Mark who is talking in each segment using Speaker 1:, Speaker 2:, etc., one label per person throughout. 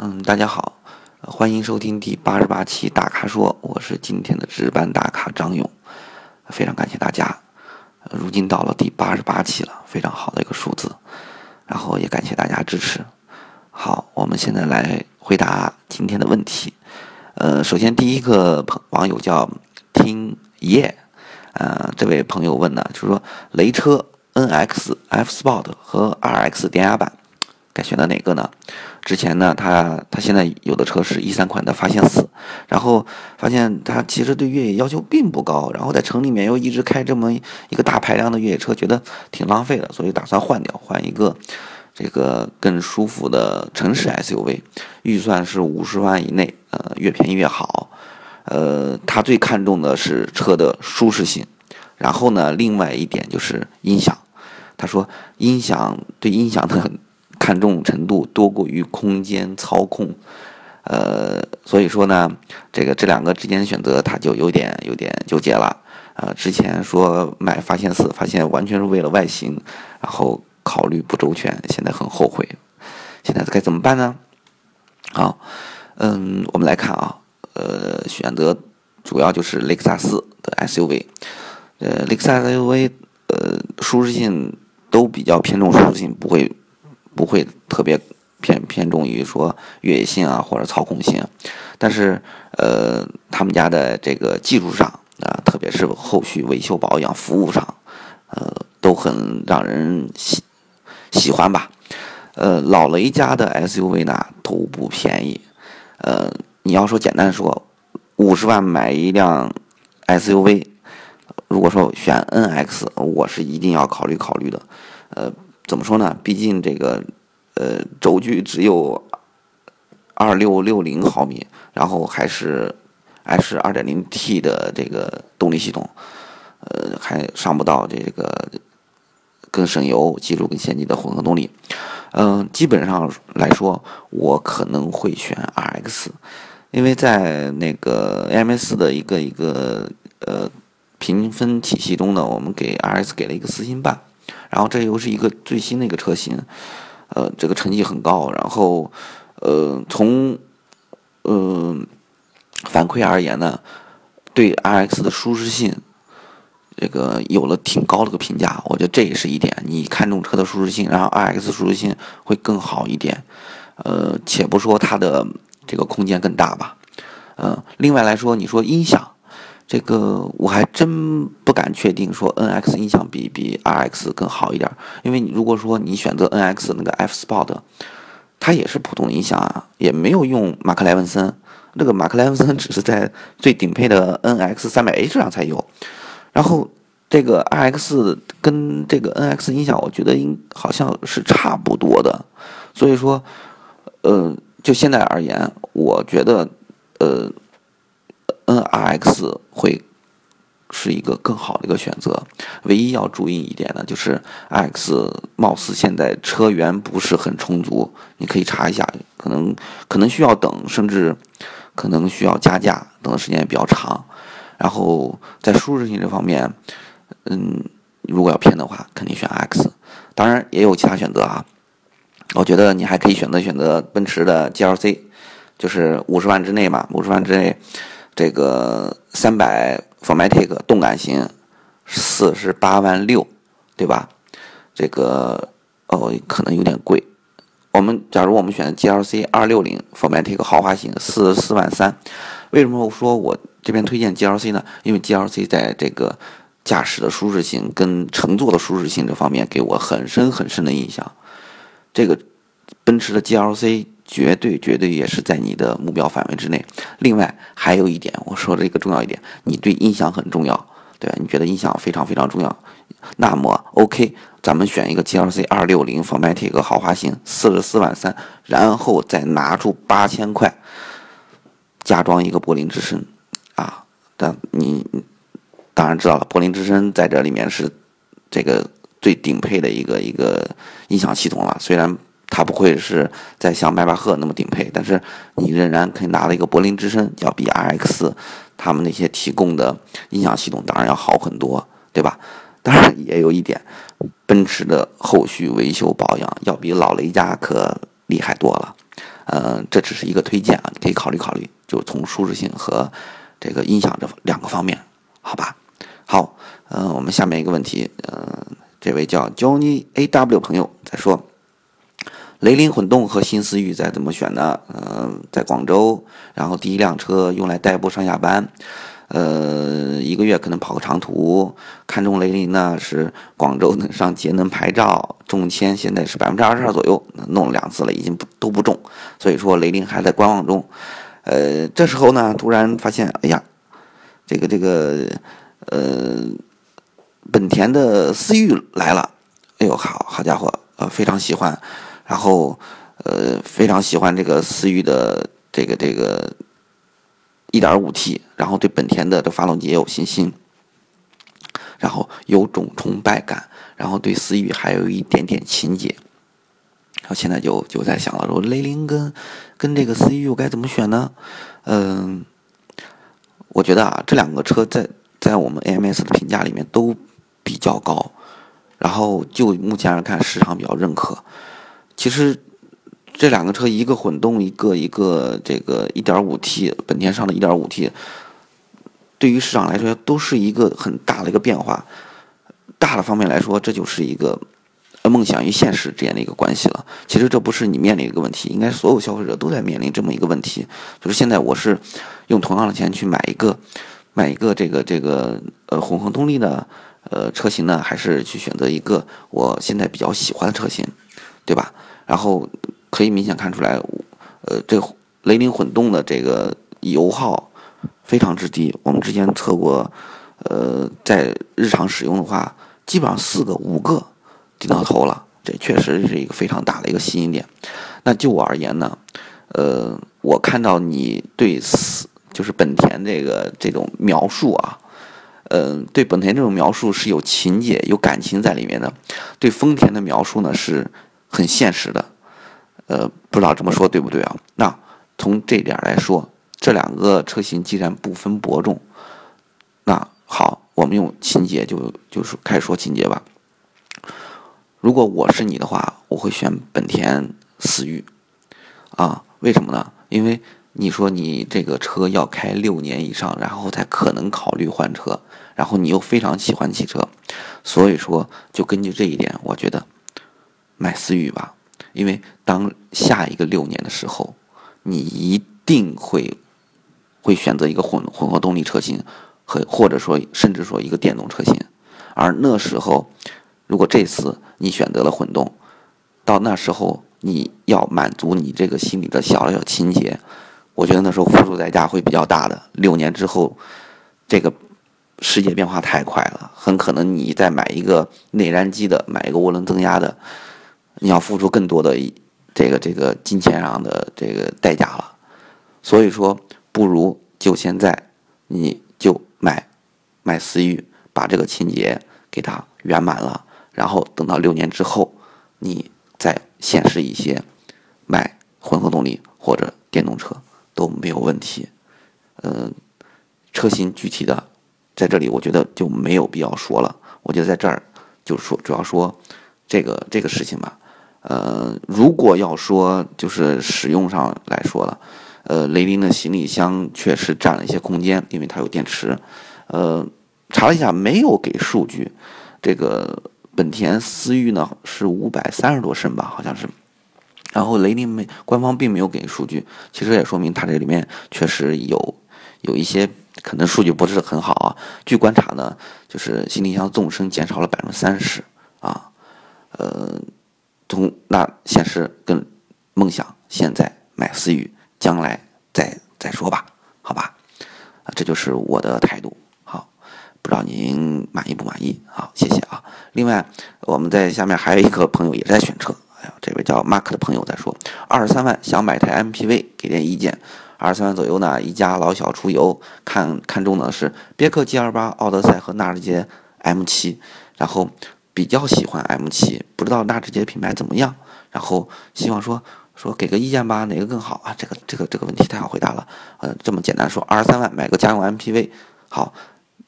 Speaker 1: 嗯，大家好，欢迎收听第八十八期大咖说，我是今天的值班大咖张勇，非常感谢大家，如今到了第八十八期了，非常好的一个数字，然后也感谢大家支持。好，我们现在来回答今天的问题。呃，首先第一个朋网友叫听夜，呃，这位朋友问呢，就是说雷车 NX F Sport 和 RX 电压版该选择哪个呢？之前呢，他他现在有的车是一三款的发现四，然后发现他其实对越野要求并不高，然后在城里面又一直开这么一个大排量的越野车，觉得挺浪费的，所以打算换掉，换一个这个更舒服的城市 SUV，预算是五十万以内，呃，越便宜越好。呃，他最看重的是车的舒适性，然后呢，另外一点就是音响，他说音响对音响的看重程度多过于空间操控，呃，所以说呢，这个这两个之间选择他就有点有点纠结了。呃，之前说买发现四，发现完全是为了外形，然后考虑不周全，现在很后悔。现在该怎么办呢？好，嗯，我们来看啊，呃，选择主要就是雷克萨斯的 SUV，呃，雷克萨斯 SUV，呃，舒适性都比较偏重舒适性，不会不会特别偏偏重于说越野性啊或者操控性，但是呃，他们家的这个技术上啊，特别是后续维修保养服务上，呃，都很让人喜喜欢吧。呃，老雷家的 SUV 呢都不便宜，呃，你要说简单说，五十万买一辆 SUV，如果说选 NX，我是一定要考虑考虑的。呃，怎么说呢？毕竟这个呃轴距只有二六六零毫米，然后还是还是二点零 T 的这个动力系统，呃，还上不到这个更省油、技术更先进的混合动力。嗯，基本上来说，我可能会选 RX，因为在那个 AMS 的一个一个呃评分体系中呢，我们给 RX 给了一个四星半，然后这又是一个最新的一个车型，呃，这个成绩很高，然后呃从嗯反馈而言呢，对 RX 的舒适性。这个有了挺高的个评价，我觉得这也是一点。你看中车的舒适性，然后 RX 舒适性会更好一点。呃，且不说它的这个空间更大吧。嗯，另外来说，你说音响，这个我还真不敢确定说 NX 音响比比 RX 更好一点。因为你如果说你选择 NX 那个 F Sport，它也是普通音响啊，也没有用马克莱文森。这个马克莱文森 只是在最顶配的 NX 三百 H 上才有。然后，这个 RX 跟这个 NX 音响，我觉得应好像是差不多的，所以说，呃，就现在而言，我觉得，呃，NRX 会是一个更好的一个选择。唯一要注意一点呢，就是 X 貌似现在车源不是很充足，你可以查一下，可能可能需要等，甚至可能需要加价，等的时间也比较长。然后在舒适性这方面，嗯，如果要偏的话，肯定选 X。当然也有其他选择啊。我觉得你还可以选择选择奔驰的 GLC，就是五十万之内嘛，五十万之内，这个三百 Formatic 动感型，四十八万六，对吧？这个哦，可能有点贵。我们假如我们选 GLC 二六零 Formatic 豪华型，四十四万三。为什么我说我？这边推荐 GLC 呢，因为 GLC 在这个驾驶的舒适性跟乘坐的舒适性这方面给我很深很深的印象。这个奔驰的 GLC 绝对绝对也是在你的目标范围之内。另外还有一点，我说这个重要一点，你对音响很重要，对吧？你觉得音响非常非常重要，那么 OK，咱们选一个 GLC 二六零 Formatic 豪华型，四十四万三，然后再拿出八千块加装一个柏林之声。啊，但你当然知道了，柏林之声在这里面是这个最顶配的一个一个音响系统了。虽然它不会是在像迈巴赫那么顶配，但是你仍然可以拿了一个柏林之声，要比 RX 他们那些提供的音响系统当然要好很多，对吧？当然也有一点，奔驰的后续维修保养要比老雷家可厉害多了。呃，嗯，这只是一个推荐啊，你可以考虑考虑，就从舒适性和这个音响这两个方面，好吧？好，嗯，我们下面一个问题，嗯，这位叫 Johnny A W 朋友在说，雷凌混动和新思域在怎么选呢？嗯，在广州，然后第一辆车用来代步上下班。呃，一个月可能跑个长途，看中雷凌呢是广州能上节能牌照，中签现在是百分之二十二左右，弄了两次了，已经不都不中，所以说雷凌还在观望中。呃，这时候呢，突然发现，哎呀，这个这个，呃，本田的思域来了，哎呦，好好家伙，呃，非常喜欢，然后呃，非常喜欢这个思域的这个这个。1.5T，然后对本田的这发动机也有信心，然后有种崇拜感，然后对思域还有一点点情结，然后现在就就在想了，说雷凌跟跟这个思域我该怎么选呢？嗯，我觉得啊，这两个车在在我们 AMS 的评价里面都比较高，然后就目前来看市场比较认可，其实。这两个车，一个混动，一个一个这个 1.5T，本田上的 1.5T，对于市场来说都是一个很大的一个变化。大的方面来说，这就是一个梦想与现实之间的一个关系了。其实这不是你面临一个问题，应该所有消费者都在面临这么一个问题，就是现在我是用同样的钱去买一个买一个这个这个呃混合动力的呃车型呢，还是去选择一个我现在比较喜欢的车型，对吧？然后。可以明显看出来，呃，这雷凌混动的这个油耗非常之低。我们之前测过，呃，在日常使用的话，基本上四个、五个顶到头了。这确实是一个非常大的一个吸引点。那就我而言呢，呃，我看到你对四就是本田这个这种描述啊，嗯，对本田这种描述是有情节、有感情在里面的。对丰田的描述呢，是很现实的。呃，不知道这么说对不对啊？那从这点来说，这两个车型既然不分伯仲，那好，我们用情节就就是开始说情节吧。如果我是你的话，我会选本田思域啊？为什么呢？因为你说你这个车要开六年以上，然后才可能考虑换车，然后你又非常喜欢汽车，所以说就根据这一点，我觉得买思域吧。因为当下一个六年的时候，你一定会会选择一个混混合动力车型，和或者说甚至说一个电动车型，而那时候，如果这次你选择了混动，到那时候你要满足你这个心里的小小情节，我觉得那时候付出代价会比较大的。六年之后，这个世界变化太快了，很可能你再买一个内燃机的，买一个涡轮增压的。你要付出更多的这个这个金钱上的这个代价了，所以说不如就现在你就买买思域，把这个情节给它圆满了，然后等到六年之后，你再现实一些，买混合动力或者电动车都没有问题。嗯，车型具体的在这里，我觉得就没有必要说了。我觉得在这儿就是说主要说这个这个事情吧。呃，如果要说就是使用上来说了，呃，雷凌的行李箱确实占了一些空间，因为它有电池。呃，查了一下，没有给数据。这个本田思域呢是五百三十多升吧，好像是。然后雷凌没官方并没有给数据，其实也说明它这里面确实有有一些可能数据不是很好啊。据观察呢，就是行李箱纵深减少了百分之三十啊，呃。从那现实跟梦想，现在买思域，将来再再说吧，好吧，啊，这就是我的态度。好，不知道您满意不满意？好，谢谢啊。另外，我们在下面还有一个朋友也在选车，哎呀，这位叫 Mark 的朋友在说，二十三万想买台 MPV，给点意见。二十三万左右呢，一家老小出游，看看中的是别克 GL 八、奥德赛和纳智捷 M 七，然后。比较喜欢 M7，不知道纳智捷品牌怎么样，然后希望说说给个意见吧，哪个更好啊？这个这个这个问题太好回答了，呃，这么简单说，二十三万买个家用 MPV，好，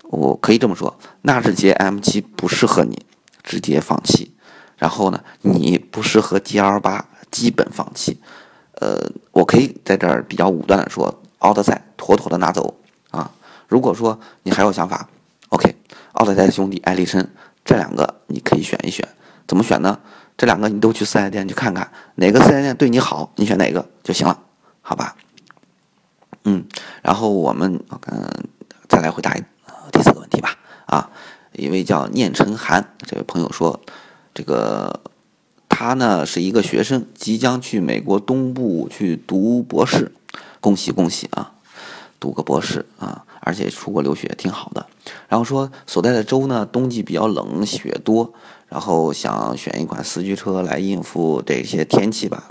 Speaker 1: 我可以这么说，纳智捷 M7 不适合你，直接放弃。然后呢，你不适合 GL8，基本放弃。呃，我可以在这儿比较武断的说，奥德赛妥妥的拿走啊。如果说你还有想法，OK，奥德赛兄弟、艾力绅这两个你可以选一选，怎么选呢？这两个你都去四 S 店去看看，哪个四 S 店对你好，你选哪个就行了，好吧？嗯，然后我们嗯再来回答第四个问题吧。啊，一位叫念成寒这位朋友说，这个他呢是一个学生，即将去美国东部去读博士，恭喜恭喜啊，读个博士啊，而且出国留学挺好的。然后说所在的州呢冬季比较冷，雪多，然后想选一款四驱车来应付这些天气吧。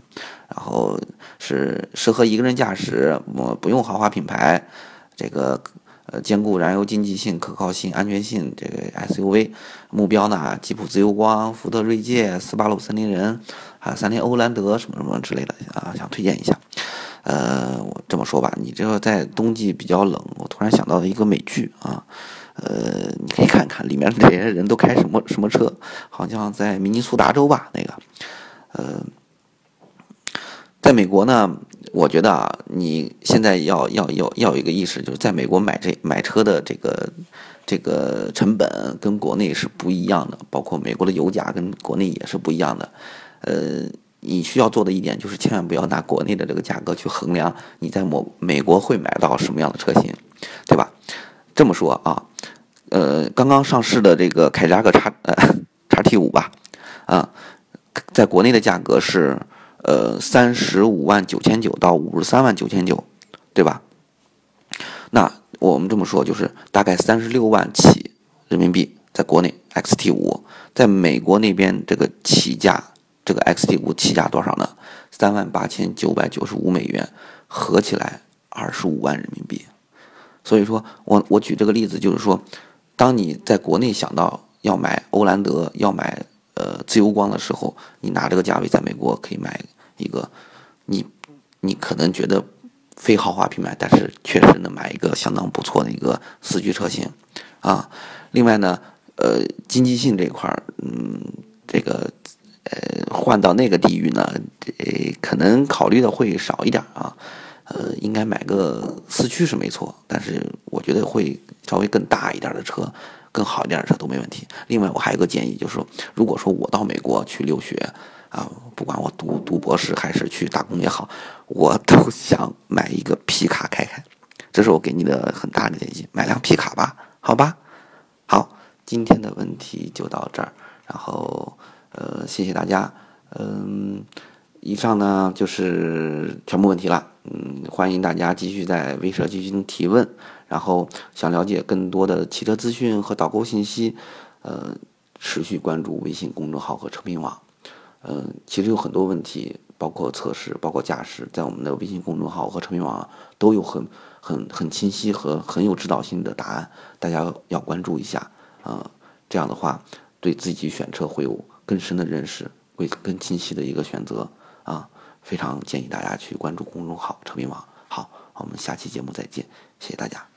Speaker 1: 然后是适合一个人驾驶，我不用豪华品牌，这个呃兼顾燃油经济性、可靠性、安全性。这个 SUV 目标呢，吉普自由光、福特锐界、斯巴鲁森林人，还有三菱欧蓝德什么什么之类的啊，想推荐一下。呃，我这么说吧，你这个在冬季比较冷，我突然想到了一个美剧啊，呃，你可以看看里面这些人都开什么什么车，好像在明尼苏达州吧，那个，呃。在美国呢，我觉得啊，你现在要要要要有一个意识，就是在美国买这买车的这个这个成本跟国内是不一样的，包括美国的油价跟国内也是不一样的。呃，你需要做的一点就是千万不要拿国内的这个价格去衡量你在某美国会买到什么样的车型，对吧？这么说啊，呃，刚刚上市的这个凯迪拉克叉呃叉 T 五吧，啊，在国内的价格是。呃，三十五万九千九到五十三万九千九，对吧？那我们这么说，就是大概三十六万起人民币，在国内 XT 五，在美国那边这个起价，这个 XT 五起价多少呢？三万八千九百九十五美元，合起来二十五万人民币。所以说我我举这个例子，就是说，当你在国内想到要买欧蓝德，要买。呃，自由光的时候，你拿这个价位在美国可以买一个，你你可能觉得非豪华品牌，但是确实能买一个相当不错的一个四驱车型啊。另外呢，呃，经济性这块儿，嗯，这个呃换到那个地域呢，呃可能考虑的会少一点啊。呃，应该买个四驱是没错，但是我觉得会稍微更大一点的车。更好一点的车都没问题。另外，我还有个建议，就是说，如果说我到美国去留学，啊，不管我读读博士还是去打工也好，我都想买一个皮卡开开。这是我给你的很大的建议，买辆皮卡吧，好吧？好，今天的问题就到这儿，然后，呃，谢谢大家，嗯。以上呢就是全部问题了，嗯，欢迎大家继续在微社进行提问，然后想了解更多的汽车资讯和导购信息，呃，持续关注微信公众号和车评网，嗯，其实有很多问题，包括测试，包括驾驶，在我们的微信公众号和车评网都有很很很清晰和很有指导性的答案，大家要关注一下，啊，这样的话对自己选车会有更深的认识，为更清晰的一个选择。啊，非常建议大家去关注公众号“车评网”。好，我们下期节目再见，谢谢大家。